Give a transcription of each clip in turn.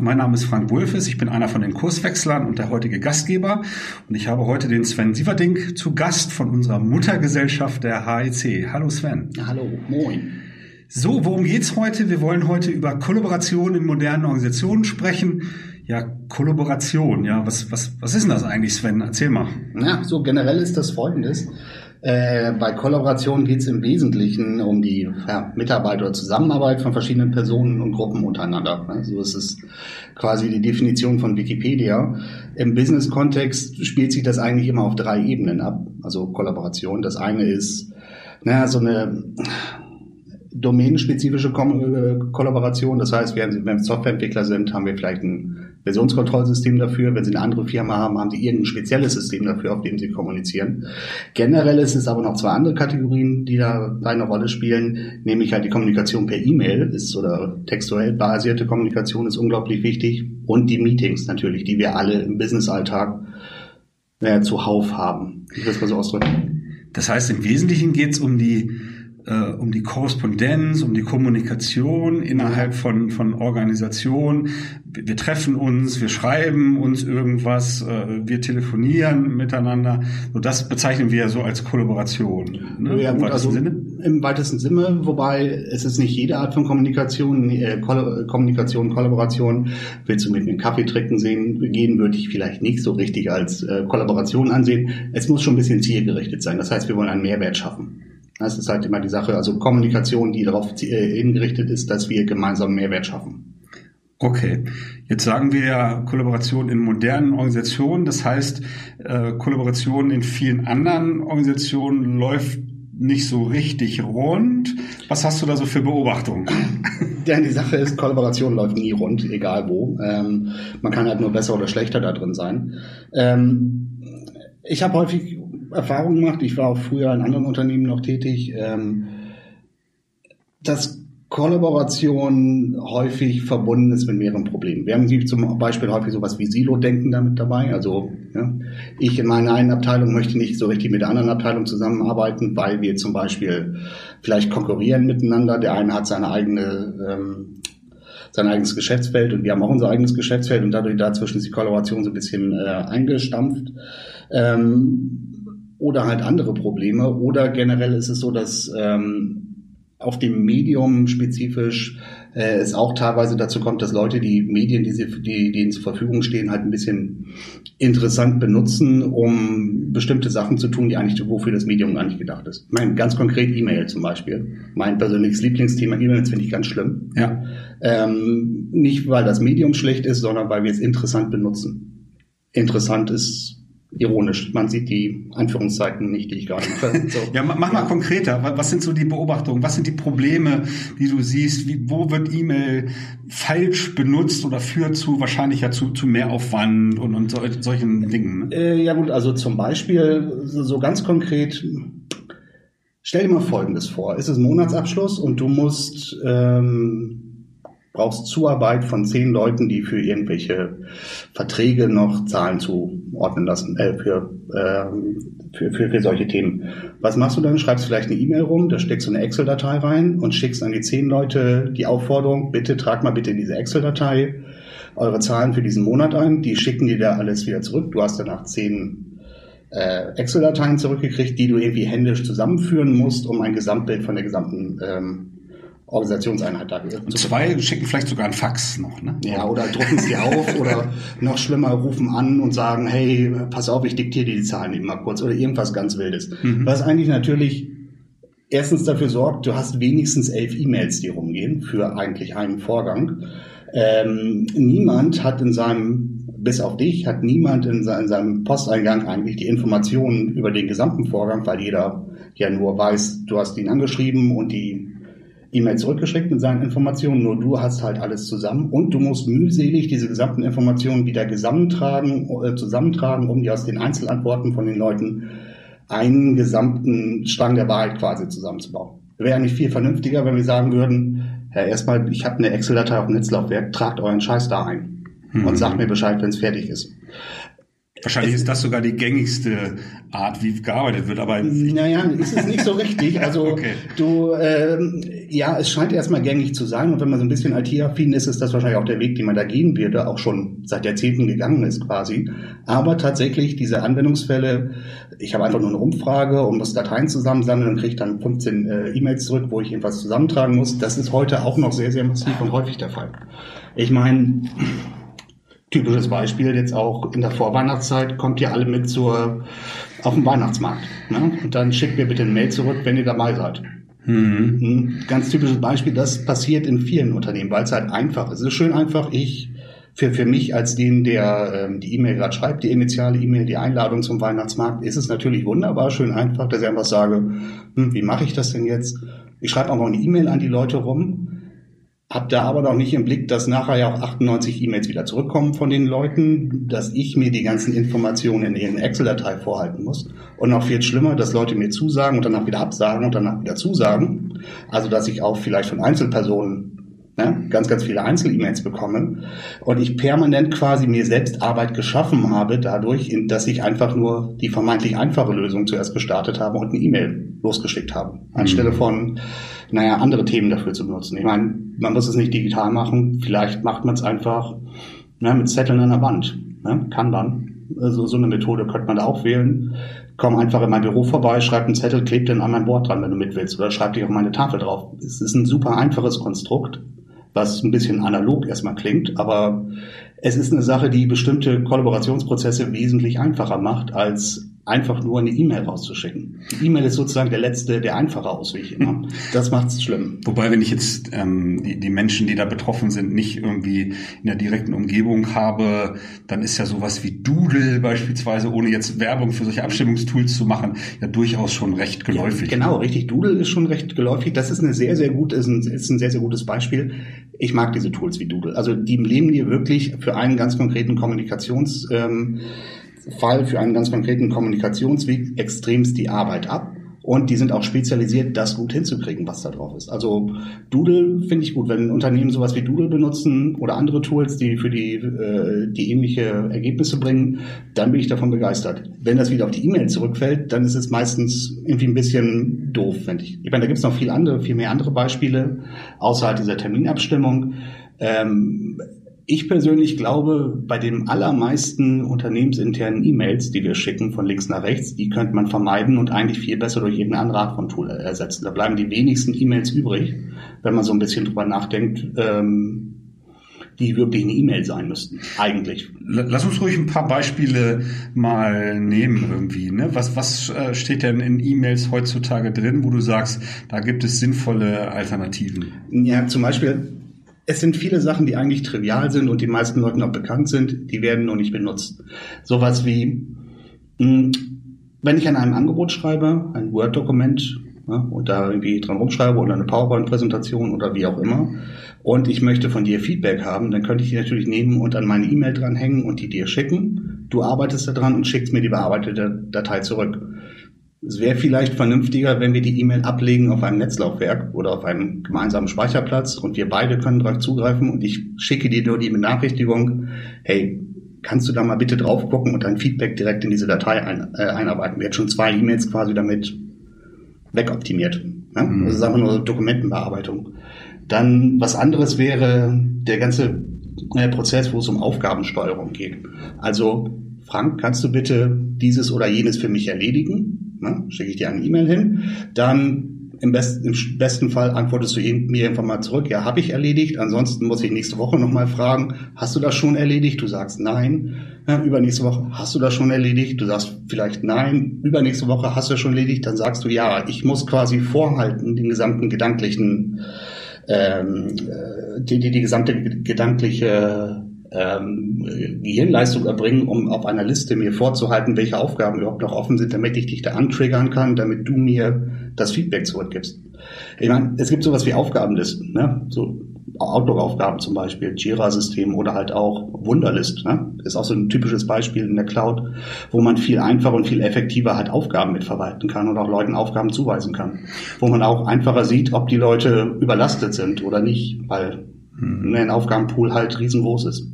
Mein Name ist Frank Wulfes, ich bin einer von den Kurswechslern und der heutige Gastgeber. Und ich habe heute den Sven Sieverding zu Gast von unserer Muttergesellschaft der HEC. Hallo Sven. Hallo, moin. So, worum geht's heute? Wir wollen heute über Kollaboration in modernen Organisationen sprechen. Ja, Kollaboration, ja, was, was, was ist denn das eigentlich, Sven? Erzähl mal. Ja, so generell ist das folgendes. Äh, bei Kollaboration geht es im Wesentlichen um die ja, Mitarbeit oder Zusammenarbeit von verschiedenen Personen und Gruppen untereinander. So ist es quasi die Definition von Wikipedia. Im Business-Kontext spielt sich das eigentlich immer auf drei Ebenen ab, also Kollaboration. Das eine ist naja, so eine domänenspezifische Ko Kollaboration. Das heißt, wenn wir Softwareentwickler sind, haben wir vielleicht ein Versionskontrollsystem dafür. Wenn Sie eine andere Firma haben, haben Sie irgendein spezielles System dafür, auf dem Sie kommunizieren. Generell ist es aber noch zwei andere Kategorien, die da eine Rolle spielen, nämlich halt die Kommunikation per E-Mail ist oder textuell basierte Kommunikation ist unglaublich wichtig und die Meetings natürlich, die wir alle im Businessalltag äh, zuhauf haben. Ich will es mal so ausdrücken. Das heißt, im Wesentlichen geht es um die äh, um die Korrespondenz, um die Kommunikation innerhalb von, von Organisationen. Wir, treffen uns, wir schreiben uns irgendwas, äh, wir telefonieren miteinander. So das bezeichnen wir ja so als Kollaboration. Ne? Ja, Im weitesten also Sinne. Im weitesten Sinne, wobei es ist nicht jede Art von Kommunikation, äh, Koll Kommunikation, Kollaboration. Willst du mit einem Kaffee trinken sehen, gehen, würde ich vielleicht nicht so richtig als äh, Kollaboration ansehen. Es muss schon ein bisschen zielgerichtet sein. Das heißt, wir wollen einen Mehrwert schaffen. Das ist halt immer die Sache, also Kommunikation, die darauf äh, hingerichtet ist, dass wir gemeinsam Mehrwert schaffen. Okay, jetzt sagen wir ja Kollaboration in modernen Organisationen. Das heißt, äh, Kollaboration in vielen anderen Organisationen läuft nicht so richtig rund. Was hast du da so für Beobachtungen? Ja, die Sache ist, Kollaboration läuft nie rund, egal wo. Ähm, man kann halt nur besser oder schlechter da drin sein. Ähm, ich habe häufig Erfahrung gemacht. Ich war auch früher in anderen Unternehmen noch tätig. Ähm, dass Kollaboration häufig verbunden ist mit mehreren Problemen. Wir haben zum Beispiel häufig sowas wie Silo-Denken damit dabei. Also ja, ich in meiner einen Abteilung möchte nicht so richtig mit der anderen Abteilung zusammenarbeiten, weil wir zum Beispiel vielleicht konkurrieren miteinander. Der eine hat seine eigene ähm, sein eigenes Geschäftsfeld und wir haben auch unser eigenes Geschäftsfeld und dadurch dazwischen ist die Kollaboration so ein bisschen äh, eingestampft. Ähm, oder halt andere Probleme. Oder generell ist es so, dass ähm, auf dem Medium spezifisch äh, es auch teilweise dazu kommt, dass Leute die Medien, die, sie, die, ihnen zur Verfügung stehen, halt ein bisschen interessant benutzen, um bestimmte Sachen zu tun, die eigentlich wofür das Medium gar nicht gedacht ist. Ich meine, ganz konkret E-Mail zum Beispiel. Mein persönliches Lieblingsthema E-Mails finde ich ganz schlimm. Ja. Ähm, nicht, weil das Medium schlecht ist, sondern weil wir es interessant benutzen. Interessant ist ironisch. Man sieht die Anführungszeichen nicht, die ich gerade mache. So. ja, mach mal ja. konkreter. Was sind so die Beobachtungen? Was sind die Probleme, die du siehst? Wie, wo wird E-Mail falsch benutzt oder führt zu wahrscheinlich ja zu, zu Mehraufwand und, und so, solchen Dingen? Ne? Äh, ja gut, also zum Beispiel so ganz konkret. Stell dir mal Folgendes vor. Es ist Monatsabschluss und du musst ähm, brauchst Zuarbeit von zehn Leuten, die für irgendwelche Verträge noch Zahlen zuordnen lassen, äh, für, äh, für, für, für solche Themen. Was machst du dann? Schreibst vielleicht eine E-Mail rum, da steckst du eine Excel-Datei rein und schickst an die zehn Leute die Aufforderung, bitte trag mal bitte in diese Excel-Datei eure Zahlen für diesen Monat ein. Die schicken dir da alles wieder zurück. Du hast danach zehn äh, Excel-Dateien zurückgekriegt, die du irgendwie händisch zusammenführen musst, um ein Gesamtbild von der gesamten ähm, Organisationseinheit da. Und zwei schicken vielleicht sogar ein Fax noch, ne? Ja, oder drucken sie auf oder noch schlimmer rufen an und sagen, hey, pass auf, ich diktiere dir die Zahlen eben mal kurz oder irgendwas ganz Wildes. Mhm. Was eigentlich natürlich erstens dafür sorgt, du hast wenigstens elf E-Mails, die rumgehen für eigentlich einen Vorgang. Ähm, niemand hat in seinem, bis auf dich, hat niemand in, in seinem Posteingang eigentlich die Informationen über den gesamten Vorgang, weil jeder ja nur weiß, du hast ihn angeschrieben und die E-Mail zurückgeschickt mit seinen Informationen, nur du hast halt alles zusammen und du musst mühselig diese gesamten Informationen wieder zusammentragen, äh, zusammentragen, um die aus den Einzelantworten von den Leuten einen gesamten Strang der Wahrheit quasi zusammenzubauen. Wäre eigentlich viel vernünftiger, wenn wir sagen würden, ja, erstmal, ich habe eine Excel-Datei auf dem Netzlaufwerk, tragt euren Scheiß da ein mhm. und sagt mir Bescheid, wenn es fertig ist. Wahrscheinlich ist das sogar die gängigste Art, wie gearbeitet wird, aber. Naja, ist es nicht so richtig. Also okay. du, ähm, ja, es scheint erstmal gängig zu sein und wenn man so ein bisschen IT-affin ist, ist das wahrscheinlich auch der Weg, den man da gehen wird, der auch schon seit Jahrzehnten gegangen ist quasi. Aber tatsächlich diese Anwendungsfälle, ich habe einfach nur eine Umfrage und muss Dateien zusammensammeln und kriege dann 15 äh, E-Mails zurück, wo ich irgendwas zusammentragen muss. Das ist heute auch noch sehr, sehr massiv und häufig der Fall. Ich meine, typisches Beispiel jetzt auch in der Vorweihnachtszeit kommt ihr alle mit zur auf den Weihnachtsmarkt. Ne? Und dann schickt mir bitte ein Mail zurück, wenn ihr dabei seid. Mhm. Ein ganz typisches Beispiel, das passiert in vielen Unternehmen, weil es halt einfach ist. Es ist schön einfach, ich für, für mich als den, der ähm, die E-Mail gerade schreibt, die initiale E-Mail, die Einladung zum Weihnachtsmarkt, ist es natürlich wunderbar, schön einfach, dass ich einfach sage, hm, wie mache ich das denn jetzt? Ich schreibe auch noch eine E-Mail an die Leute rum hab da aber noch nicht im Blick, dass nachher ja auch 98 E-Mails wieder zurückkommen von den Leuten, dass ich mir die ganzen Informationen in ihren Excel-Datei vorhalten muss. Und noch viel schlimmer, dass Leute mir zusagen und danach wieder absagen und danach wieder zusagen. Also dass ich auch vielleicht von Einzelpersonen ne, ganz, ganz viele Einzel-E-Mails bekomme und ich permanent quasi mir selbst Arbeit geschaffen habe, dadurch, dass ich einfach nur die vermeintlich einfache Lösung zuerst gestartet habe und eine E-Mail losgeschickt habe, anstelle mhm. von naja, andere Themen dafür zu benutzen. Ich meine, man muss es nicht digital machen, vielleicht macht man es einfach ne, mit Zetteln an der Wand. Ne? Kann dann. Also so eine Methode könnte man da auch wählen. Komm einfach in mein Büro vorbei, schreib einen Zettel, kleb den an mein Board dran, wenn du mit willst, oder schreib dich auf meine Tafel drauf. Es ist ein super einfaches Konstrukt, was ein bisschen analog erstmal klingt, aber es ist eine Sache, die bestimmte Kollaborationsprozesse wesentlich einfacher macht, als einfach nur eine E-Mail rauszuschicken. Die E-Mail ist sozusagen der letzte, der einfache Ausweg immer. Das macht's schlimm. Wobei, wenn ich jetzt ähm, die, die Menschen, die da betroffen sind, nicht irgendwie in der direkten Umgebung habe, dann ist ja sowas wie Doodle beispielsweise, ohne jetzt Werbung für solche Abstimmungstools zu machen, ja durchaus schon recht geläufig. Ja, genau, richtig. Doodle ist schon recht geläufig. Das ist eine sehr, sehr gut, ist ein, ist ein sehr, sehr gutes Beispiel. Ich mag diese Tools wie Doodle. Also die leben dir wirklich für einen ganz konkreten Kommunikations ähm, Fall für einen ganz konkreten Kommunikationsweg extremst die Arbeit ab. Und die sind auch spezialisiert, das gut hinzukriegen, was da drauf ist. Also Doodle finde ich gut. Wenn Unternehmen sowas wie Doodle benutzen oder andere Tools, die für die, äh, die ähnliche Ergebnisse bringen, dann bin ich davon begeistert. Wenn das wieder auf die E-Mail zurückfällt, dann ist es meistens irgendwie ein bisschen doof, finde ich. Ich meine, da gibt es noch viel andere, viel mehr andere Beispiele, außerhalb dieser Terminabstimmung. Ähm, ich persönlich glaube, bei den allermeisten unternehmensinternen E-Mails, die wir schicken von links nach rechts, die könnte man vermeiden und eigentlich viel besser durch irgendeine andere Art von Tool ersetzen. Da bleiben die wenigsten E-Mails übrig, wenn man so ein bisschen drüber nachdenkt, ähm, die wirklich eine E-Mail sein müssten, eigentlich. Lass uns ruhig ein paar Beispiele mal nehmen irgendwie. Ne? Was, was äh, steht denn in E-Mails heutzutage drin, wo du sagst, da gibt es sinnvolle Alternativen? Ja, zum Beispiel es sind viele Sachen, die eigentlich trivial sind und die meisten Leuten auch bekannt sind, die werden nur nicht benutzt. Sowas wie, hm, wenn ich an einem Angebot schreibe, ein Word-Dokument, ja, und da irgendwie dran rumschreibe oder eine PowerPoint-Präsentation oder wie auch immer, und ich möchte von dir Feedback haben, dann könnte ich die natürlich nehmen und an meine E-Mail dranhängen und die dir schicken. Du arbeitest daran und schickst mir die bearbeitete Datei zurück. Es wäre vielleicht vernünftiger, wenn wir die E-Mail ablegen auf einem Netzlaufwerk oder auf einem gemeinsamen Speicherplatz und wir beide können darauf zugreifen und ich schicke dir nur die Benachrichtigung, hey, kannst du da mal bitte drauf gucken und dein Feedback direkt in diese Datei ein, äh, einarbeiten. Wir hätten schon zwei E-Mails quasi damit wegoptimiert. Ne? Mhm. Das ist einfach nur Dokumentenbearbeitung. Dann was anderes wäre der ganze äh, Prozess, wo es um Aufgabensteuerung geht. Also, Frank, kannst du bitte dieses oder jenes für mich erledigen? Ne, schicke ich dir eine E-Mail hin, dann im, best, im besten Fall antwortest du mir einfach mal zurück, ja, habe ich erledigt. Ansonsten muss ich nächste Woche nochmal fragen, hast du das schon erledigt? Du sagst nein. Ja, übernächste Woche, hast du das schon erledigt? Du sagst vielleicht nein. Übernächste Woche hast du das schon erledigt? Dann sagst du ja. Ich muss quasi vorhalten, den gesamten gedanklichen, ähm, äh, die, die, die gesamte gedankliche ähm, Gehirnleistung erbringen, um auf einer Liste mir vorzuhalten, welche Aufgaben überhaupt noch offen sind, damit ich dich da antriggern kann, damit du mir das Feedback zurückgibst. Ich meine, es gibt sowas wie Aufgabenlisten, ne? so Outlook-Aufgaben zum Beispiel, Jira-System oder halt auch Wunderlist. Ne? Ist auch so ein typisches Beispiel in der Cloud, wo man viel einfacher und viel effektiver halt Aufgaben mitverwalten kann und auch Leuten Aufgaben zuweisen kann. Wo man auch einfacher sieht, ob die Leute überlastet sind oder nicht, weil. Ein Aufgabenpool halt riesengroß ist.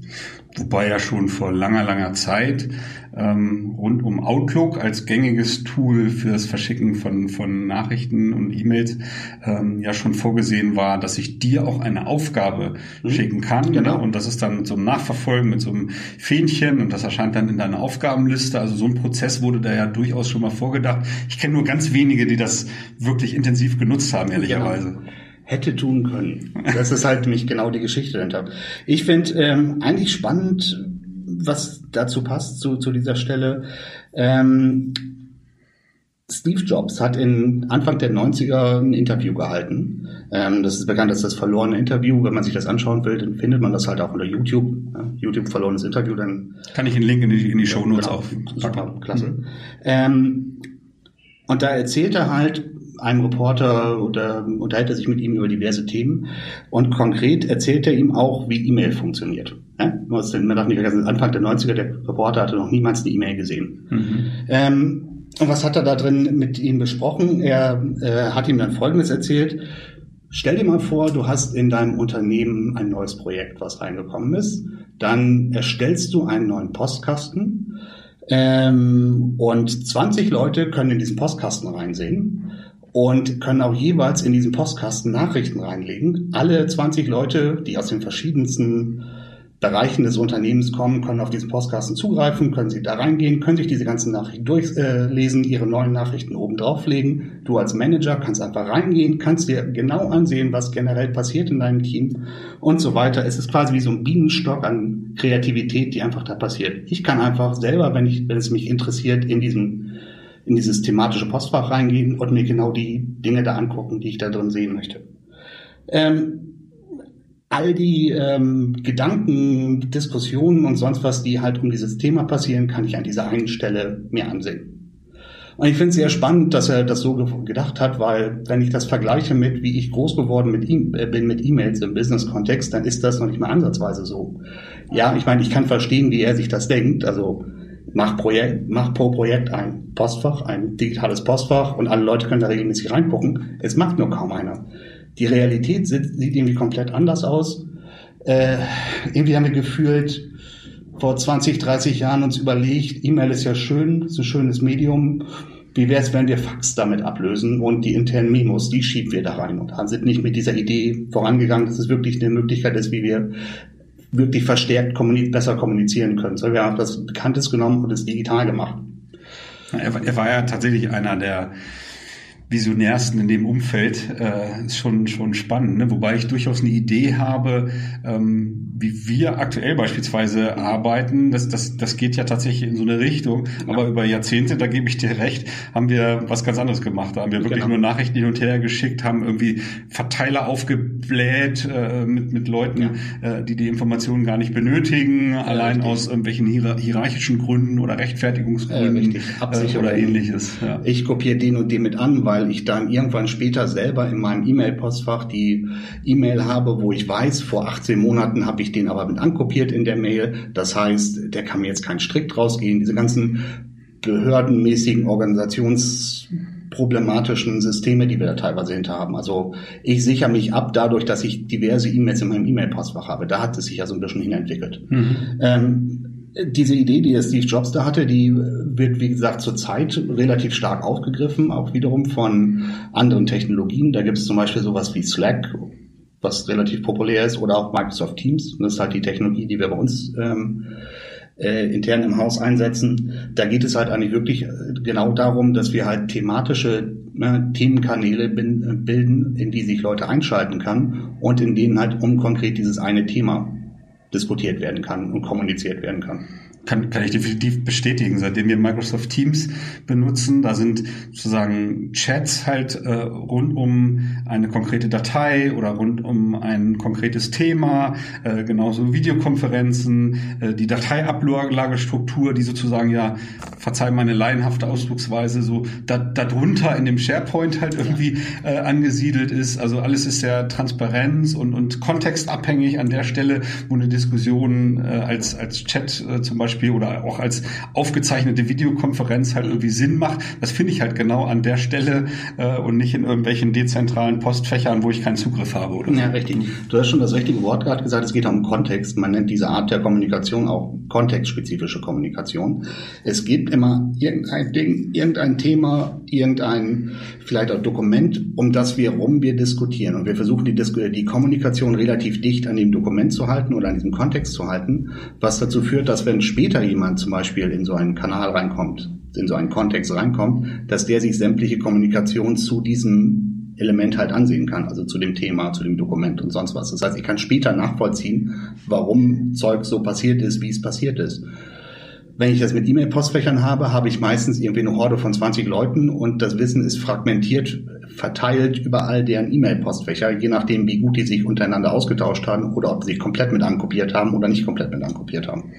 Wobei ja schon vor langer, langer Zeit ähm, rund um Outlook als gängiges Tool für das Verschicken von, von Nachrichten und E-Mails ähm, ja schon vorgesehen war, dass ich dir auch eine Aufgabe mhm. schicken kann. Genau. Ne? Und das ist dann mit so einem Nachverfolgen, mit so einem Fähnchen und das erscheint dann in deiner Aufgabenliste. Also so ein Prozess wurde da ja durchaus schon mal vorgedacht. Ich kenne nur ganz wenige, die das wirklich intensiv genutzt haben, ehrlicherweise. Genau hätte tun können. Das ist halt nämlich genau die Geschichte dahinter. Ich finde ähm, eigentlich spannend, was dazu passt, zu, zu dieser Stelle. Ähm, Steve Jobs hat in Anfang der 90er ein Interview gehalten. Ähm, das ist bekannt als das verlorene Interview. Wenn man sich das anschauen will, dann findet man das halt auch unter YouTube. Ja, YouTube verlorenes Interview. Dann kann ich einen Link in die, in die Show Notes genau, auch. Super, klasse. Mhm. Ähm, und da erzählt er halt einem Reporter oder unterhält er sich mit ihm über diverse Themen und konkret erzählt er ihm auch, wie E-Mail funktioniert. Ja? Man darf nicht vergessen, Anfang der 90er, der Reporter hatte noch niemals eine E-Mail gesehen. Mhm. Ähm, und was hat er da drin mit ihm besprochen? Er äh, hat ihm dann Folgendes erzählt. Stell dir mal vor, du hast in deinem Unternehmen ein neues Projekt, was reingekommen ist. Dann erstellst du einen neuen Postkasten ähm, und 20 Leute können in diesen Postkasten reinsehen und können auch jeweils in diesen Postkasten Nachrichten reinlegen. Alle 20 Leute, die aus den verschiedensten Bereichen des Unternehmens kommen, können auf diesen Postkasten zugreifen, können sie da reingehen, können sich diese ganzen Nachrichten durchlesen, äh, ihre neuen Nachrichten oben drauflegen. Du als Manager kannst einfach reingehen, kannst dir genau ansehen, was generell passiert in deinem Team und so weiter. Es ist quasi wie so ein Bienenstock an Kreativität, die einfach da passiert. Ich kann einfach selber, wenn ich, wenn es mich interessiert, in diesem in dieses thematische Postfach reingehen und mir genau die Dinge da angucken, die ich da drin sehen möchte. Ähm, all die ähm, Gedanken, Diskussionen und sonst was, die halt um dieses Thema passieren, kann ich an dieser einen Stelle mir ansehen. Und ich finde es sehr spannend, dass er das so gedacht hat, weil wenn ich das vergleiche mit, wie ich groß geworden mit äh, bin mit E-Mails im Business-Kontext, dann ist das noch nicht mal ansatzweise so. Ja, ich meine, ich kann verstehen, wie er sich das denkt. Also mach, Projekt, mach pro Projekt ein Postfach, ein digitales Postfach und alle Leute können da regelmäßig reingucken. Es macht nur kaum einer. Die Realität sieht, sieht irgendwie komplett anders aus. Äh, irgendwie haben wir gefühlt vor 20, 30 Jahren uns überlegt, E-Mail ist ja schön, ist ein schönes Medium. Wie wäre es, wenn wir Fax damit ablösen und die internen Memos, die schieben wir da rein und sind nicht mit dieser Idee vorangegangen, dass es wirklich eine Möglichkeit ist, wie wir wirklich verstärkt kommuniz besser kommunizieren können. So, wir haben das Bekanntes genommen und es digital gemacht. Er, er war ja tatsächlich einer der Visionärsten in dem Umfeld äh, ist schon schon spannend, ne? wobei ich durchaus eine Idee habe, ähm, wie wir aktuell beispielsweise arbeiten. Das, das, das geht ja tatsächlich in so eine Richtung, ja. aber über Jahrzehnte, da gebe ich dir recht, haben wir was ganz anderes gemacht. Da haben wir wirklich genau. nur Nachrichten hin und her geschickt, haben irgendwie Verteiler aufgebläht äh, mit mit Leuten, ja. äh, die die Informationen gar nicht benötigen, ja, allein richtig. aus irgendwelchen hier hierarchischen Gründen oder Rechtfertigungsgründen äh, oder ähnliches. Ja. Ich kopiere den und den mit an, weil ich dann irgendwann später selber in meinem E-Mail-Postfach die E-Mail habe, wo ich weiß, vor 18 Monaten habe ich den aber mit ankopiert in der Mail. Das heißt, der kann mir jetzt keinen Strick draus gehen. Diese ganzen behördenmäßigen organisationsproblematischen Systeme, die wir da teilweise hinter haben. Also ich sichere mich ab dadurch, dass ich diverse E-Mails in meinem E-Mail-Postfach habe. Da hat es sich ja so ein bisschen hinentwickelt. Mhm. Ähm, diese Idee, die Steve Jobs da hatte, die wird, wie gesagt, zurzeit relativ stark aufgegriffen, auch wiederum von anderen Technologien. Da gibt es zum Beispiel sowas wie Slack, was relativ populär ist, oder auch Microsoft Teams. Das ist halt die Technologie, die wir bei uns ähm, äh, intern im Haus einsetzen. Da geht es halt eigentlich wirklich äh, genau darum, dass wir halt thematische ne, Themenkanäle bin, bilden, in die sich Leute einschalten kann und in denen halt um konkret dieses eine Thema diskutiert werden kann und kommuniziert werden kann. Kann, kann ich definitiv bestätigen. Seitdem wir Microsoft Teams benutzen, da sind sozusagen Chats halt äh, rund um eine konkrete Datei oder rund um ein konkretes Thema, äh, genauso Videokonferenzen, äh, die Dateiablagestruktur, die sozusagen ja, verzeih meine laienhafte Ausdrucksweise, so da, darunter in dem SharePoint halt irgendwie äh, angesiedelt ist. Also alles ist sehr transparent und, und kontextabhängig an der Stelle, wo eine Diskussion äh, als, als Chat äh, zum Beispiel Beispiel oder auch als aufgezeichnete Videokonferenz halt irgendwie Sinn macht. Das finde ich halt genau an der Stelle äh, und nicht in irgendwelchen dezentralen Postfächern, wo ich keinen Zugriff habe. Oder so. Ja, richtig. Du hast schon das richtige Wort gerade gesagt. Es geht um Kontext. Man nennt diese Art der Kommunikation auch kontextspezifische Kommunikation. Es gibt immer irgendein Ding, irgendein Thema, irgendein vielleicht auch Dokument, um das wir rum wir diskutieren. Und wir versuchen die, die Kommunikation relativ dicht an dem Dokument zu halten oder an diesem Kontext zu halten, was dazu führt, dass wenn später später jemand zum Beispiel in so einen Kanal reinkommt, in so einen Kontext reinkommt, dass der sich sämtliche Kommunikation zu diesem Element halt ansehen kann, also zu dem Thema, zu dem Dokument und sonst was. Das heißt, ich kann später nachvollziehen, warum Zeug so passiert ist, wie es passiert ist. Wenn ich das mit E-Mail-Postfächern habe, habe ich meistens irgendwie eine Horde von 20 Leuten und das Wissen ist fragmentiert, verteilt über all deren E-Mail-Postfächer, je nachdem, wie gut die sich untereinander ausgetauscht haben oder ob sie sich komplett mit ankopiert haben oder nicht komplett mit ankopiert haben.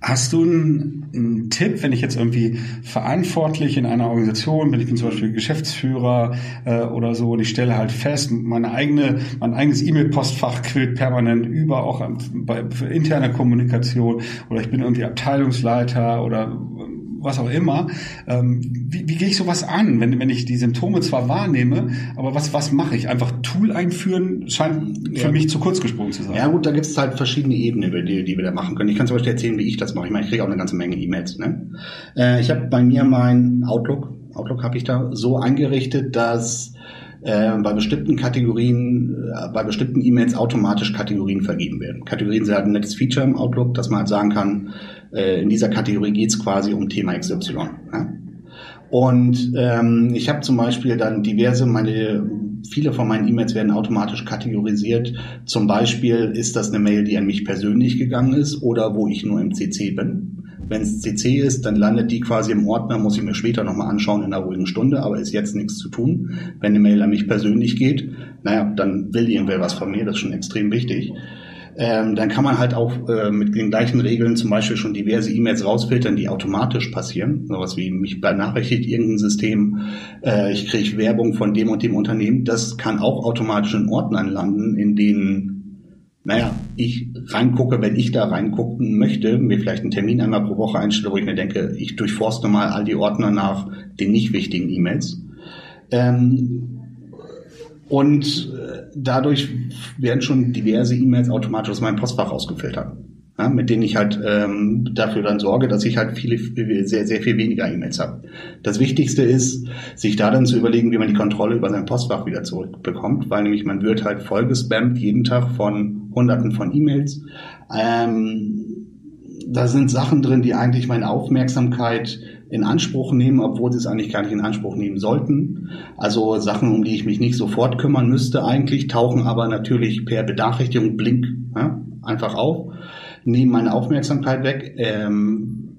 Hast du einen, einen, Tipp, wenn ich jetzt irgendwie verantwortlich in einer Organisation bin, ich bin zum Beispiel Geschäftsführer äh, oder so und ich stelle halt fest, meine eigene, mein eigenes E-Mail-Postfach quillt permanent über, auch bei, für interne Kommunikation oder ich bin irgendwie Abteilungsleiter oder was auch immer. Ähm, wie, wie gehe ich sowas an, wenn, wenn ich die Symptome zwar wahrnehme, aber was, was mache ich? Einfach Tool einführen scheint für ja. mich zu kurz gesprungen zu sein. Ja gut, da gibt es halt verschiedene Ebenen, die, die wir da machen können. Ich kann zum Beispiel erzählen, wie ich das mache. Ich meine, ich kriege auch eine ganze Menge E-Mails. Ne? Äh, ich habe bei mir mein Outlook, Outlook habe ich da so eingerichtet, dass äh, bei bestimmten Kategorien, äh, bei bestimmten E-Mails automatisch Kategorien vergeben werden. Kategorien sind halt ein nettes Feature im Outlook, dass man halt sagen kann, äh, in dieser Kategorie geht es quasi um Thema XY. Ja? Und ähm, ich habe zum Beispiel dann diverse, meine, viele von meinen E-Mails werden automatisch kategorisiert. Zum Beispiel ist das eine Mail, die an mich persönlich gegangen ist oder wo ich nur im CC bin. Wenn es CC ist, dann landet die quasi im Ordner, muss ich mir später nochmal anschauen in einer ruhigen Stunde, aber ist jetzt nichts zu tun. Wenn eine Mail an mich persönlich geht, naja, dann will irgendwer was von mir, das ist schon extrem wichtig ähm, dann kann man halt auch äh, mit den gleichen Regeln zum Beispiel schon diverse E-Mails rausfiltern, die automatisch passieren. Sowas wie mich benachrichtigt irgendein System, äh, ich kriege Werbung von dem und dem Unternehmen. Das kann auch automatisch in Ordnern landen, in denen naja, ich reingucke, wenn ich da reingucken möchte, mir vielleicht einen Termin einmal pro Woche einstelle, wo ich mir denke, ich durchforste mal all die Ordner nach den nicht wichtigen E-Mails. Ähm, und äh, dadurch werden schon diverse E-Mails automatisch aus meinem Postfach rausgefiltert. Ja, mit denen ich halt ähm, dafür dann sorge, dass ich halt viele, sehr, sehr viel weniger E-Mails habe. Das Wichtigste ist, sich da dann zu überlegen, wie man die Kontrolle über sein Postfach wieder zurückbekommt, weil nämlich man wird halt vollgespammt jeden Tag von hunderten von E-Mails. Ähm, da sind Sachen drin, die eigentlich meine Aufmerksamkeit in Anspruch nehmen, obwohl sie es eigentlich gar nicht in Anspruch nehmen sollten. Also Sachen, um die ich mich nicht sofort kümmern müsste eigentlich, tauchen aber natürlich per Benachrichtigung blink ja, einfach auf, nehmen meine Aufmerksamkeit weg, ähm,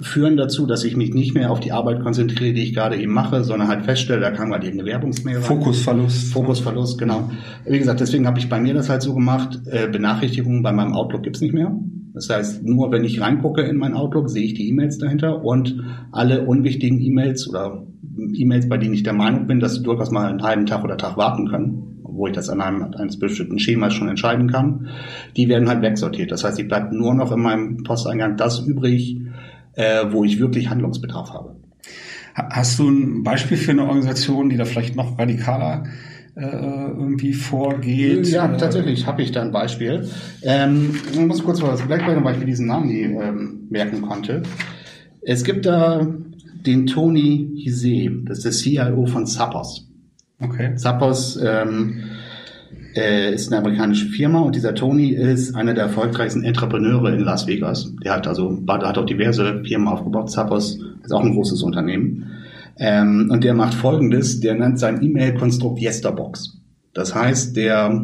führen dazu, dass ich mich nicht mehr auf die Arbeit konzentriere, die ich gerade eben mache, sondern halt feststelle, da kam gerade irgendeine Werbungsmail rein. Fokusverlust. Fokusverlust, genau. Wie gesagt, deswegen habe ich bei mir das halt so gemacht, äh, Benachrichtigungen bei meinem Outlook gibt's nicht mehr. Das heißt, nur wenn ich reingucke in mein Outlook, sehe ich die E-Mails dahinter und alle unwichtigen E-Mails oder E-Mails, bei denen ich der Meinung bin, dass sie durchaus mal einen halben Tag oder Tag warten können, wo ich das an einem eines bestimmten Schemas schon entscheiden kann, die werden halt wegsortiert. Das heißt, ich bleibt nur noch in meinem Posteingang das übrig, äh, wo ich wirklich Handlungsbedarf habe. Hast du ein Beispiel für eine Organisation, die da vielleicht noch radikaler äh, irgendwie vorgeht? Ja, tatsächlich habe ich da ein Beispiel. Ähm, ich muss kurz was Blackberry, weil ich mir diesen Namen nie ähm, merken konnte. Es gibt da den Tony Hise, das ist der CIO von Zappos. Okay. Zappos ähm, äh, ist eine amerikanische Firma und dieser Tony ist einer der erfolgreichsten Entrepreneure in Las Vegas. Der hat also hat auch diverse Firmen aufgebaut. Zappos ist auch ein großes Unternehmen. Ähm, und der macht folgendes, der nennt sein E-Mail-Konstrukt Yesterbox. Das heißt, der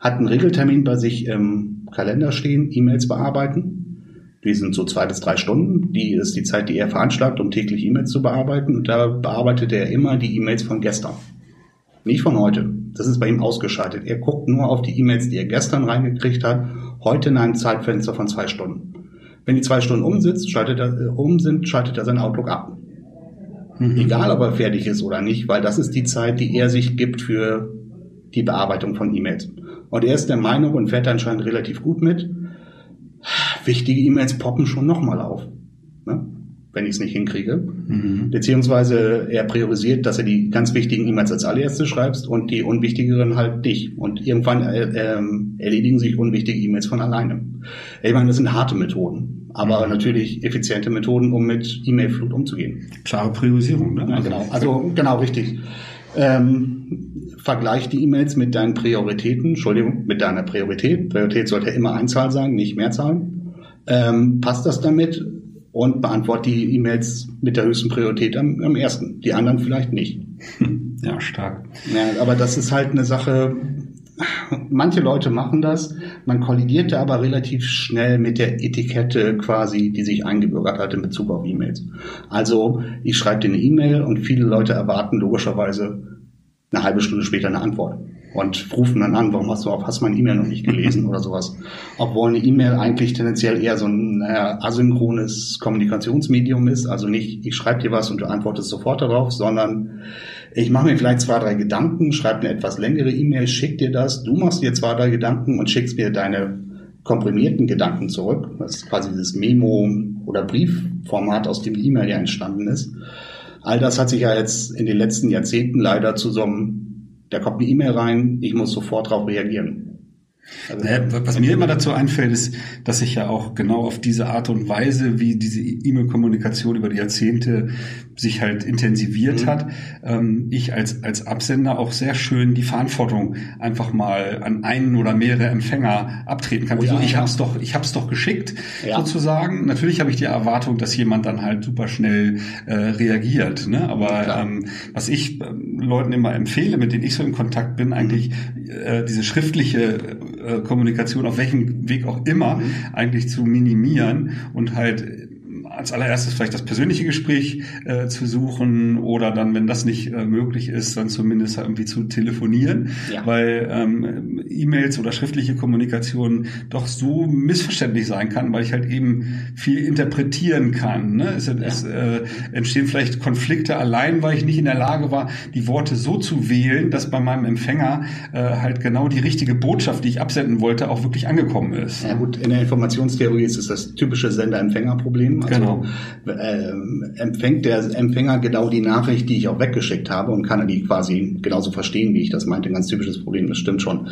hat einen Regeltermin bei sich im Kalender stehen, E-Mails bearbeiten. Die sind so zwei bis drei Stunden. Die ist die Zeit, die er veranschlagt, um täglich E-Mails zu bearbeiten. Und da bearbeitet er immer die E-Mails von gestern. Nicht von heute. Das ist bei ihm ausgeschaltet. Er guckt nur auf die E-Mails, die er gestern reingekriegt hat, heute in einem Zeitfenster von zwei Stunden. Wenn die zwei Stunden um, sitzt, schaltet er, äh, um sind, schaltet er sein Outlook ab. Mhm. Egal, ob er fertig ist oder nicht, weil das ist die Zeit, die er sich gibt für die Bearbeitung von E-Mails. Und er ist der Meinung und fährt anscheinend relativ gut mit, wichtige E-Mails poppen schon nochmal auf. Wenn ich es nicht hinkriege. Mhm. Beziehungsweise er priorisiert, dass er die ganz wichtigen E-Mails als allererste schreibst und die unwichtigeren halt dich. Und irgendwann äh, ähm, erledigen sich unwichtige E-Mails von alleine. Ich meine, das sind harte Methoden, aber mhm. natürlich effiziente Methoden, um mit E-Mail-Flut umzugehen. Klare Priorisierung, ne? Ja, genau. Also genau richtig. Ähm, vergleich die E-Mails mit deinen Prioritäten, Entschuldigung, mit deiner Priorität. Priorität sollte immer Einzahl sein, nicht Mehrzahl. Ähm, passt das damit? Und beantworte die E-Mails mit der höchsten Priorität am, am ersten. Die anderen vielleicht nicht. Ja, stark. Ja, aber das ist halt eine Sache, manche Leute machen das, man kollidierte aber relativ schnell mit der Etikette quasi, die sich eingebürgert hat in Bezug auf E-Mails. Also ich schreibe dir eine E-Mail und viele Leute erwarten logischerweise eine halbe Stunde später eine Antwort und rufen dann an, warum hast du auf, hast mein E-Mail noch nicht gelesen oder sowas. Obwohl eine E-Mail eigentlich tendenziell eher so ein naja, asynchrones Kommunikationsmedium ist, also nicht, ich schreibe dir was und du antwortest sofort darauf, sondern ich mache mir vielleicht zwei, drei Gedanken, schreibe eine etwas längere E-Mail, schick dir das, du machst dir zwei, drei Gedanken und schickst mir deine komprimierten Gedanken zurück. Das ist quasi dieses Memo- oder Briefformat, aus dem E-Mail ja entstanden ist. All das hat sich ja jetzt in den letzten Jahrzehnten leider zu so einem da kommt eine E-Mail rein, ich muss sofort darauf reagieren. Also, naja, was mir immer dazu einfällt, ist, dass ich ja auch genau auf diese Art und Weise, wie diese E-Mail-Kommunikation über die Jahrzehnte sich halt intensiviert mhm. hat, ähm, ich als, als Absender auch sehr schön die Verantwortung einfach mal an einen oder mehrere Empfänger abtreten kann. Oh, ja, ich ja. hab's doch, ich hab's doch geschickt, ja. sozusagen. Natürlich habe ich die Erwartung, dass jemand dann halt super schnell äh, reagiert. Ne? Aber ähm, was ich äh, Leuten immer empfehle, mit denen ich so in Kontakt bin, eigentlich äh, diese schriftliche äh, Kommunikation auf welchem Weg auch immer mhm. eigentlich zu minimieren und halt als allererstes vielleicht das persönliche Gespräch äh, zu suchen oder dann, wenn das nicht äh, möglich ist, dann zumindest irgendwie zu telefonieren, ja. weil ähm, E-Mails oder schriftliche Kommunikation doch so missverständlich sein kann, weil ich halt eben viel interpretieren kann. Ne? Es, ja. es äh, entstehen vielleicht Konflikte allein, weil ich nicht in der Lage war, die Worte so zu wählen, dass bei meinem Empfänger äh, halt genau die richtige Botschaft, die ich absenden wollte, auch wirklich angekommen ist. Ja gut, in der Informationstheorie ist es das typische Sender-Empfänger-Problem. Also genau. äh, empfängt der Empfänger genau die Nachricht, die ich auch weggeschickt habe und kann er die quasi genauso verstehen, wie ich das meinte. Ein ganz typisches Problem, das stimmt schon.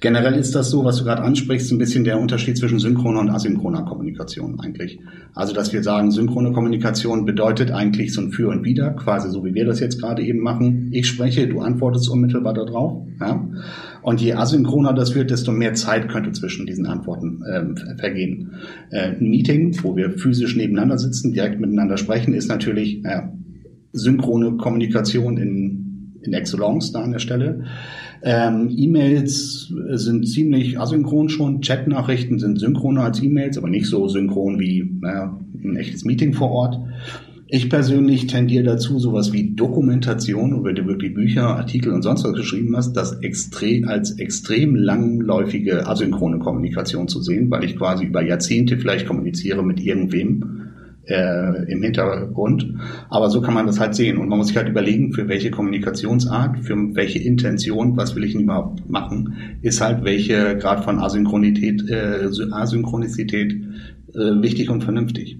Generell ist das so, was du gerade ansprichst, ein bisschen der Unterschied zwischen synchroner und asynchroner Kommunikation eigentlich. Also, dass wir sagen, synchrone Kommunikation bedeutet eigentlich so ein Für und Wider, quasi so wie wir das jetzt gerade eben machen. Ich spreche, du antwortest unmittelbar darauf. Ja? Und je asynchroner das wird, desto mehr Zeit könnte zwischen diesen Antworten ähm, vergehen. Äh, ein Meeting, wo wir physisch nebeneinander sitzen, direkt miteinander sprechen, ist natürlich äh, synchrone Kommunikation in, in Excellence da an der Stelle. Ähm, E-Mails sind ziemlich asynchron schon. Chat-Nachrichten sind synchroner als E-Mails, aber nicht so synchron wie naja, ein echtes Meeting vor Ort. Ich persönlich tendiere dazu, sowas wie Dokumentation, wo du wirklich Bücher, Artikel und sonst was geschrieben hast, das extrem, als extrem langläufige asynchrone Kommunikation zu sehen, weil ich quasi über Jahrzehnte vielleicht kommuniziere mit irgendwem äh, im Hintergrund. Aber so kann man das halt sehen. Und man muss sich halt überlegen, für welche Kommunikationsart, für welche Intention, was will ich denn überhaupt machen, ist halt welche Grad von Asynchronität, äh, Asynchronizität äh, wichtig und vernünftig.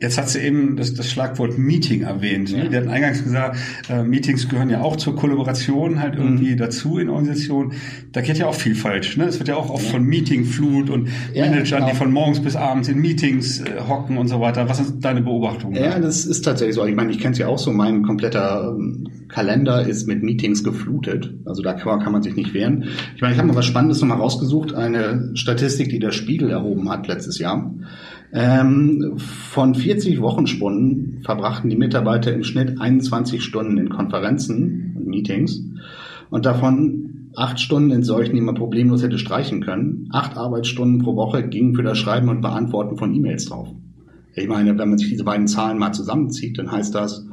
Jetzt hat sie eben das, das Schlagwort Meeting erwähnt. Ne? Ja. Wir hatten eingangs gesagt, äh, Meetings gehören ja auch zur Kollaboration halt irgendwie mhm. dazu in Organisationen. Da geht ja auch viel falsch. Ne? Es wird ja auch oft ja. von Meetingflut und ja, Managern, genau. die von morgens bis abends in Meetings äh, hocken und so weiter. Was ist deine Beobachtung? Ja, das ist tatsächlich so. Ich meine, ich kenne es ja auch so. Mein kompletter ähm, Kalender ist mit Meetings geflutet. Also da kann, kann man sich nicht wehren. Ich meine, ich habe mal was Spannendes nochmal rausgesucht. Eine Statistik, die der Spiegel erhoben hat letztes Jahr. Ähm, von 40 Wochenstunden verbrachten die Mitarbeiter im Schnitt 21 Stunden in Konferenzen und Meetings. Und davon acht Stunden in solchen, die man problemlos hätte streichen können. Acht Arbeitsstunden pro Woche gingen für das Schreiben und Beantworten von E-Mails drauf. Ich meine, wenn man sich diese beiden Zahlen mal zusammenzieht, dann heißt das,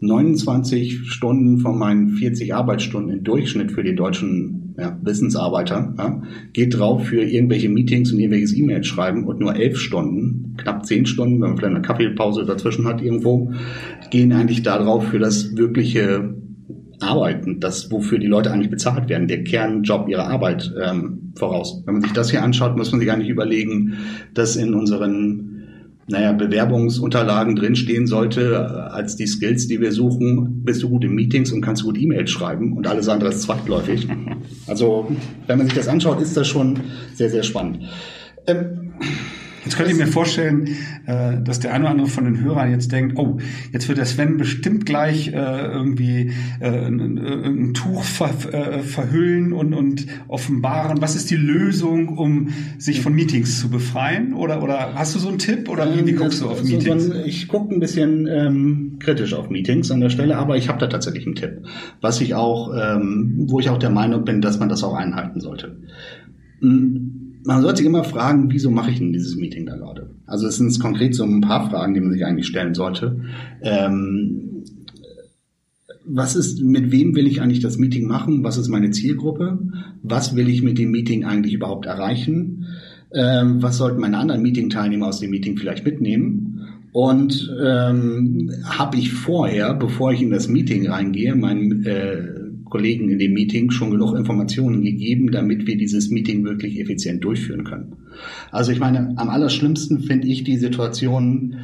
29 Stunden von meinen 40 Arbeitsstunden im Durchschnitt für den deutschen ja, Wissensarbeiter ja, geht drauf für irgendwelche Meetings und irgendwelches E-Mails schreiben und nur elf Stunden, knapp zehn Stunden, wenn man vielleicht eine Kaffeepause dazwischen hat irgendwo, gehen eigentlich darauf für das wirkliche Arbeiten, das wofür die Leute eigentlich bezahlt werden, der Kernjob ihrer Arbeit ähm, voraus. Wenn man sich das hier anschaut, muss man sich eigentlich überlegen, dass in unseren naja, Bewerbungsunterlagen drinstehen sollte, äh, als die Skills, die wir suchen, bist du gut in Meetings und kannst gut E-Mails schreiben und alles andere ist zweitläufig. Also, wenn man sich das anschaut, ist das schon sehr, sehr spannend. Ähm, Jetzt könnte ich mir vorstellen, äh, dass der eine oder andere von den Hörern jetzt denkt, oh, jetzt wird der Sven bestimmt gleich äh, irgendwie äh, ein, Tuch ver, verhüllen und, und offenbaren. Was ist die Lösung, um sich von Meetings zu befreien? Oder, oder hast du so einen Tipp oder wie, wie ähm, guckst du auf Meetings? ich gucke ein bisschen ähm, kritisch auf Meetings an der Stelle, aber ich habe da tatsächlich einen Tipp, was ich auch, ähm, wo ich auch der Meinung bin, dass man das auch einhalten sollte. Hm, man sollte sich immer fragen, wieso mache ich denn dieses Meeting da gerade? Also es sind konkret so ein paar Fragen, die man sich eigentlich stellen sollte. Ähm, was ist, mit wem will ich eigentlich das Meeting machen? Was ist meine Zielgruppe? Was will ich mit dem Meeting eigentlich überhaupt erreichen? Ähm, was sollten meine anderen Meeting-Teilnehmer aus dem Meeting vielleicht mitnehmen? Und ähm, habe ich vorher, bevor ich in das Meeting reingehe, mein äh, Kollegen in dem Meeting schon genug Informationen gegeben, damit wir dieses Meeting wirklich effizient durchführen können. Also ich meine, am allerschlimmsten finde ich die Situation,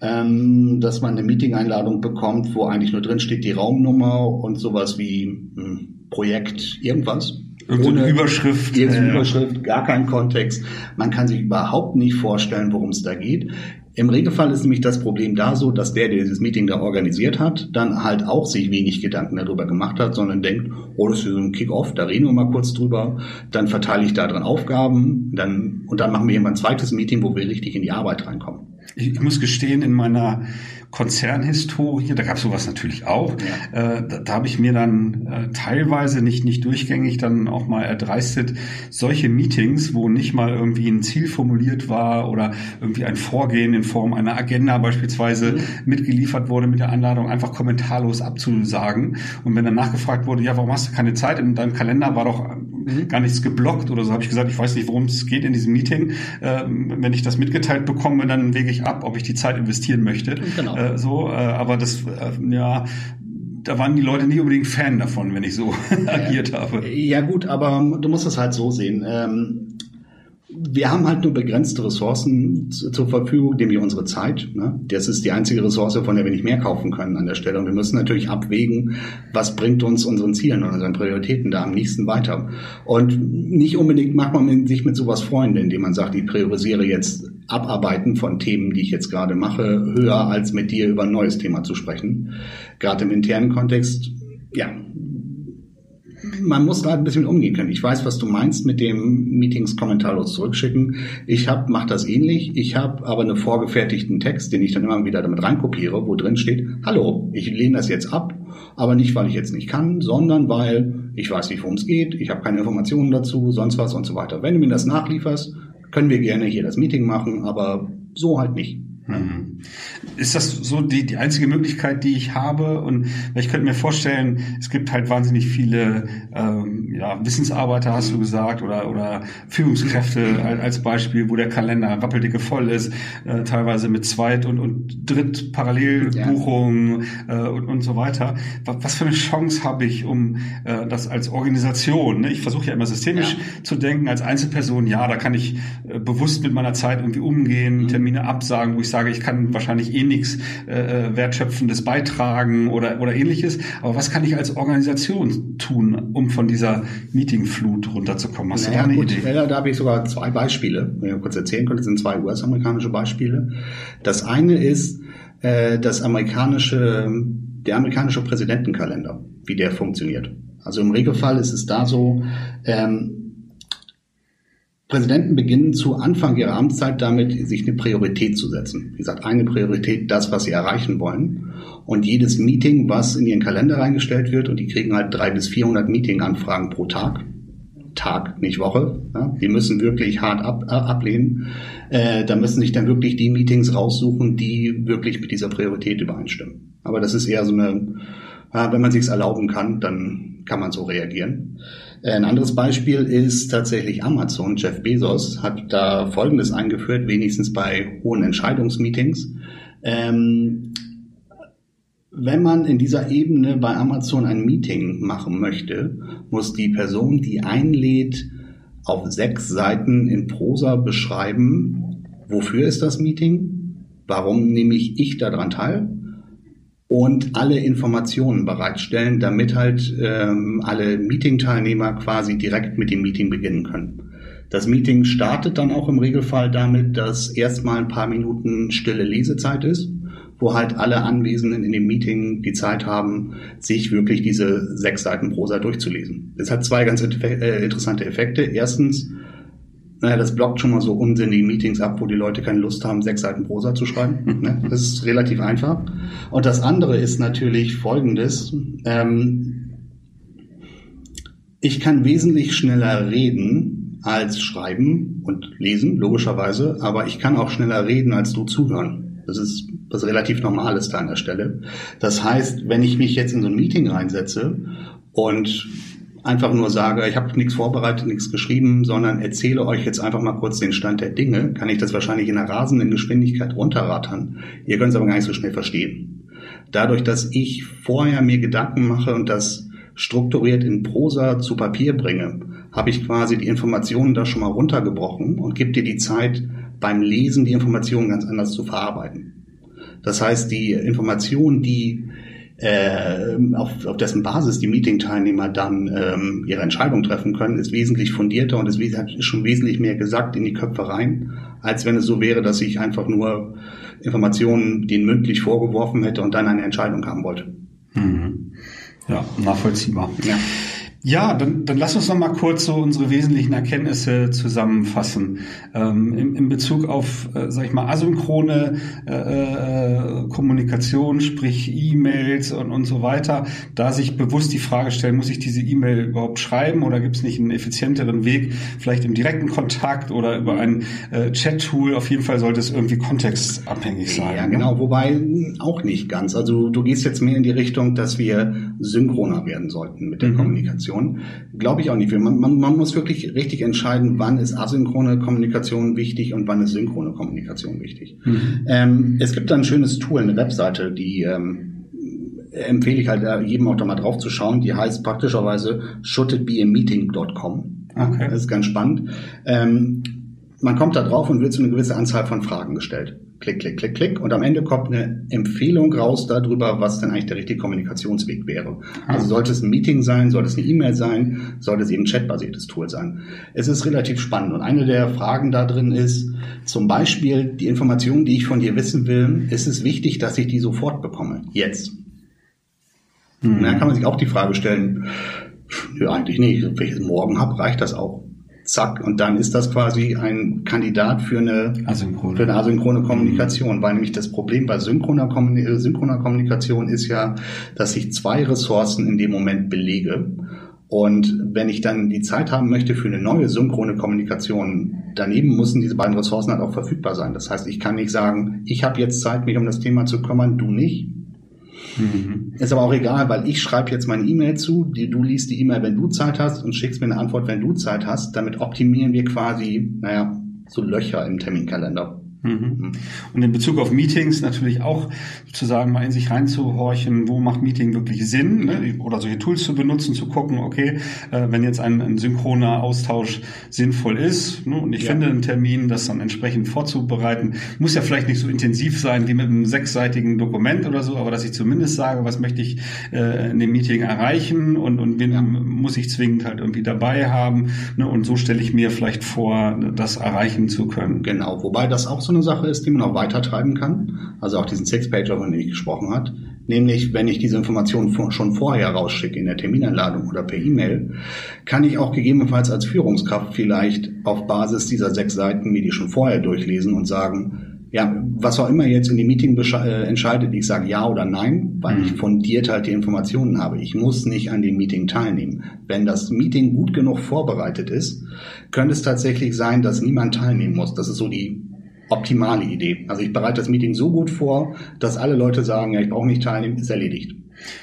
ähm, dass man eine Meeting-Einladung bekommt, wo eigentlich nur drin steht die Raumnummer und sowas wie hm, Projekt irgendwas. Irgendeine Ohne Überschrift. Irgendeine äh, Überschrift, gar keinen Kontext. Man kann sich überhaupt nicht vorstellen, worum es da geht. Im Regelfall ist nämlich das Problem da so, dass der, der dieses Meeting da organisiert hat, dann halt auch sich wenig Gedanken darüber gemacht hat, sondern denkt, oh, das ist so ein Kick-Off, da reden wir mal kurz drüber, dann verteile ich da drin Aufgaben, dann, und dann machen wir irgendwann ein zweites Meeting, wo wir richtig in die Arbeit reinkommen. Ich, ich muss gestehen, in meiner Konzernhistorie, da gab es sowas natürlich auch. Ja. Äh, da, da habe ich mir dann äh, teilweise nicht nicht durchgängig dann auch mal erdreistet, solche Meetings, wo nicht mal irgendwie ein Ziel formuliert war oder irgendwie ein Vorgehen in Form einer Agenda beispielsweise mhm. mitgeliefert wurde mit der Anladung, einfach kommentarlos abzusagen. Und wenn dann nachgefragt wurde, ja, warum hast du keine Zeit? In deinem Kalender war doch mhm. gar nichts geblockt oder so, habe ich gesagt, ich weiß nicht, worum es geht in diesem Meeting. Ähm, wenn ich das mitgeteilt bekomme, dann wege ich ab, ob ich die Zeit investieren möchte. Genau. Äh, so, äh, aber das, äh, ja, da waren die Leute nicht unbedingt Fan davon, wenn ich so agiert habe. Ja gut, aber du musst es halt so sehen. Ähm, wir haben halt nur begrenzte Ressourcen zur Verfügung, nämlich unsere Zeit. Ne? Das ist die einzige Ressource, von der wir nicht mehr kaufen können an der Stelle. Und wir müssen natürlich abwägen, was bringt uns unseren Zielen und unseren Prioritäten da am nächsten weiter. Und nicht unbedingt macht man sich mit sowas Freunde, indem man sagt, ich priorisiere jetzt Abarbeiten von Themen, die ich jetzt gerade mache, höher als mit dir über ein neues Thema zu sprechen. Gerade im internen Kontext, ja, man muss da ein bisschen umgehen können. Ich weiß, was du meinst mit dem Meetings kommentarlos zurückschicken. Ich habe mache das ähnlich. Ich habe aber einen vorgefertigten Text, den ich dann immer wieder damit reinkopiere, wo drin steht: Hallo, ich lehne das jetzt ab, aber nicht, weil ich jetzt nicht kann, sondern weil ich weiß nicht, worum es geht. Ich habe keine Informationen dazu, sonst was und so weiter. Wenn du mir das nachlieferst, können wir gerne hier das Meeting machen, aber so halt nicht. Mhm. Ist das so die, die einzige Möglichkeit, die ich habe? Und ich könnte mir vorstellen, es gibt halt wahnsinnig viele ähm, ja, Wissensarbeiter, hast du gesagt, oder, oder Führungskräfte als Beispiel, wo der Kalender rappeldicke voll ist, äh, teilweise mit Zweit- und, und Dritt-Parallelbuchungen ja. äh, und, und so weiter. Was für eine Chance habe ich, um äh, das als Organisation, ne? ich versuche ja immer systemisch ja. zu denken, als Einzelperson, ja, da kann ich äh, bewusst mit meiner Zeit irgendwie umgehen, mhm. Termine absagen, wo ich sage, ich kann wahrscheinlich eh nichts äh, äh, Wertschöpfendes beitragen oder, oder ähnliches. Aber was kann ich als Organisation tun, um von dieser Meetingflut runterzukommen? Hast naja, du da eine gut, Idee? Ja, da habe ich sogar zwei Beispiele, wenn ich kurz erzählen könnte, das sind zwei US-amerikanische Beispiele. Das eine ist äh, das amerikanische, der amerikanische Präsidentenkalender, wie der funktioniert. Also im Regelfall ist es da so, ähm, Präsidenten beginnen zu Anfang ihrer Amtszeit damit, sich eine Priorität zu setzen. Wie gesagt, eine Priorität, das, was sie erreichen wollen. Und jedes Meeting, was in ihren Kalender reingestellt wird, und die kriegen halt drei bis 400 Meeting-Anfragen pro Tag, Tag, nicht Woche. Ja, die müssen wirklich hart ab, äh, ablehnen. Äh, da müssen sich dann wirklich die Meetings raussuchen, die wirklich mit dieser Priorität übereinstimmen. Aber das ist eher so eine, wenn man sich's erlauben kann, dann kann man so reagieren. Äh, ein anderes Beispiel ist tatsächlich Amazon. Jeff Bezos hat da Folgendes eingeführt, wenigstens bei hohen Entscheidungsmeetings. Ähm, wenn man in dieser Ebene bei Amazon ein Meeting machen möchte, muss die Person, die einlädt, auf sechs Seiten in Prosa beschreiben, wofür ist das Meeting, warum nehme ich ich daran teil und alle Informationen bereitstellen, damit halt ähm, alle Meeting-Teilnehmer quasi direkt mit dem Meeting beginnen können. Das Meeting startet dann auch im Regelfall damit, dass erstmal ein paar Minuten stille Lesezeit ist wo halt alle Anwesenden in dem Meeting die Zeit haben, sich wirklich diese sechs Seiten Prosa durchzulesen. Das hat zwei ganz äh, interessante Effekte. Erstens, naja, das blockt schon mal so unsinnige Meetings ab, wo die Leute keine Lust haben, sechs Seiten Prosa zu schreiben. Ne? Das ist relativ einfach. Und das andere ist natürlich folgendes. Ähm, ich kann wesentlich schneller reden als schreiben und lesen, logischerweise, aber ich kann auch schneller reden als du zuhören. Das ist was relativ normal ist da an der Stelle. Das heißt, wenn ich mich jetzt in so ein Meeting reinsetze und einfach nur sage, ich habe nichts vorbereitet, nichts geschrieben, sondern erzähle euch jetzt einfach mal kurz den Stand der Dinge, kann ich das wahrscheinlich in einer rasenden Geschwindigkeit runterrattern. Ihr könnt es aber gar nicht so schnell verstehen. Dadurch, dass ich vorher mir Gedanken mache und das strukturiert in Prosa zu Papier bringe, habe ich quasi die Informationen da schon mal runtergebrochen und gebe dir die Zeit, beim Lesen die Informationen ganz anders zu verarbeiten. Das heißt, die Informationen, die äh, auf, auf dessen Basis die Meeting-Teilnehmer dann ähm, ihre Entscheidung treffen können, ist wesentlich fundierter und ist, ist schon wesentlich mehr gesagt in die Köpfe rein, als wenn es so wäre, dass ich einfach nur Informationen denen mündlich vorgeworfen hätte und dann eine Entscheidung haben wollte. Mhm. Ja, nachvollziehbar. Ja. Ja, dann, dann lass uns noch mal kurz so unsere wesentlichen Erkenntnisse zusammenfassen. Ähm, in, in Bezug auf, äh, sag ich mal, asynchrone äh, äh, Kommunikation, sprich E-Mails und, und so weiter, da sich bewusst die Frage stellen, muss ich diese E-Mail überhaupt schreiben oder gibt es nicht einen effizienteren Weg, vielleicht im direkten Kontakt oder über ein äh, Chat-Tool? Auf jeden Fall sollte es irgendwie kontextabhängig sein. Ja, ne? genau, wobei auch nicht ganz. Also du gehst jetzt mehr in die Richtung, dass wir synchroner werden sollten mit der mhm. Kommunikation. Kommunikation. Glaube ich auch nicht. Man, man, man muss wirklich richtig entscheiden, wann ist asynchrone Kommunikation wichtig und wann ist synchrone Kommunikation wichtig. Mhm. Ähm, es gibt da ein schönes Tool, eine Webseite, die ähm, empfehle ich halt jedem auch da mal drauf zu schauen. Die heißt praktischerweise shouldibeameeting.com. Okay. Das ist ganz spannend. Ähm, man kommt da drauf und wird zu eine gewisse Anzahl von Fragen gestellt klick, klick, klick, klick. Und am Ende kommt eine Empfehlung raus darüber, was denn eigentlich der richtige Kommunikationsweg wäre. Also sollte es ein Meeting sein, sollte es eine E-Mail sein, sollte es eben ein chatbasiertes Tool sein. Es ist relativ spannend. Und eine der Fragen da drin ist, zum Beispiel die Information, die ich von dir wissen will, ist es wichtig, dass ich die sofort bekomme? Jetzt. Mhm. Und dann kann man sich auch die Frage stellen, ja, eigentlich nicht. Wenn ich es morgen habe, reicht das auch zack, und dann ist das quasi ein Kandidat für eine asynchrone, für eine asynchrone Kommunikation, mhm. weil nämlich das Problem bei synchroner, synchroner Kommunikation ist ja, dass ich zwei Ressourcen in dem Moment belege. Und wenn ich dann die Zeit haben möchte für eine neue synchrone Kommunikation, daneben müssen diese beiden Ressourcen halt auch verfügbar sein. Das heißt, ich kann nicht sagen, ich habe jetzt Zeit, mich um das Thema zu kümmern, du nicht. Mhm. Ist aber auch egal, weil ich schreibe jetzt meine E-Mail zu, die, du liest die E-Mail, wenn du Zeit hast und schickst mir eine Antwort, wenn du Zeit hast. Damit optimieren wir quasi, naja, so Löcher im Terminkalender. Mhm. mhm. Und in Bezug auf Meetings natürlich auch sozusagen mal in sich reinzuhorchen, wo macht Meeting wirklich Sinn ne? oder solche Tools zu benutzen, zu gucken, okay, äh, wenn jetzt ein, ein, synchroner Austausch sinnvoll ist ne? und ich ja. finde einen Termin, das dann entsprechend vorzubereiten, muss ja vielleicht nicht so intensiv sein wie mit einem sechsseitigen Dokument oder so, aber dass ich zumindest sage, was möchte ich äh, in dem Meeting erreichen und, und wen ja. muss ich zwingend halt irgendwie dabei haben ne? und so stelle ich mir vielleicht vor, das erreichen zu können. Genau, wobei das auch so eine Sache ist, die man auch weiter treiben kann. Also auch diesen Six-Pager, von dem ich gesprochen hat. Nämlich, wenn ich diese Informationen schon vorher rausschicke in der Terminanladung oder per E-Mail, kann ich auch gegebenenfalls als Führungskraft vielleicht auf Basis dieser sechs Seiten mir die schon vorher durchlesen und sagen, ja, was auch immer jetzt in dem Meeting äh, entscheidet, ich sage ja oder nein, weil mhm. ich fundiert halt die Informationen habe. Ich muss nicht an dem Meeting teilnehmen. Wenn das Meeting gut genug vorbereitet ist, könnte es tatsächlich sein, dass niemand teilnehmen muss. Das ist so die optimale Idee. Also ich bereite das Meeting so gut vor, dass alle Leute sagen, ja, ich brauche nicht teilnehmen, ist erledigt.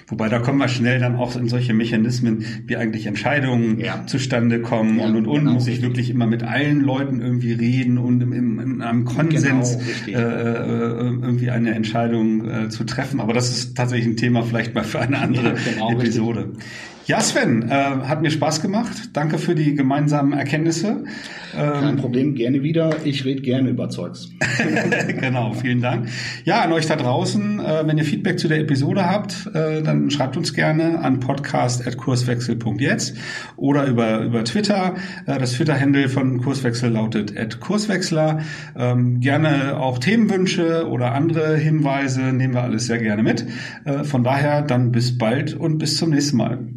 Wobei da kommen wir schnell dann auch in solche Mechanismen, wie eigentlich Entscheidungen ja. zustande kommen ja, und und und. Genau. Muss ich wirklich immer mit allen Leuten irgendwie reden und im, im, in einem Konsens genau, äh, äh, irgendwie eine Entscheidung äh, zu treffen. Aber das ist tatsächlich ein Thema vielleicht mal für eine andere ja, genau, Episode. Richtig. Ja, Sven, äh, hat mir Spaß gemacht. Danke für die gemeinsamen Erkenntnisse. Ähm, Kein Problem, gerne wieder. Ich rede gerne über Zeugs. genau, vielen Dank. Ja, an euch da draußen, äh, wenn ihr Feedback zu der Episode habt, äh, dann schreibt uns gerne an podcast.kurswechsel.jetzt oder über, über Twitter. Äh, das Twitter-Handle von Kurswechsel lautet @kurswechsler. Ähm, gerne auch Themenwünsche oder andere Hinweise nehmen wir alles sehr gerne mit. Äh, von daher dann bis bald und bis zum nächsten Mal.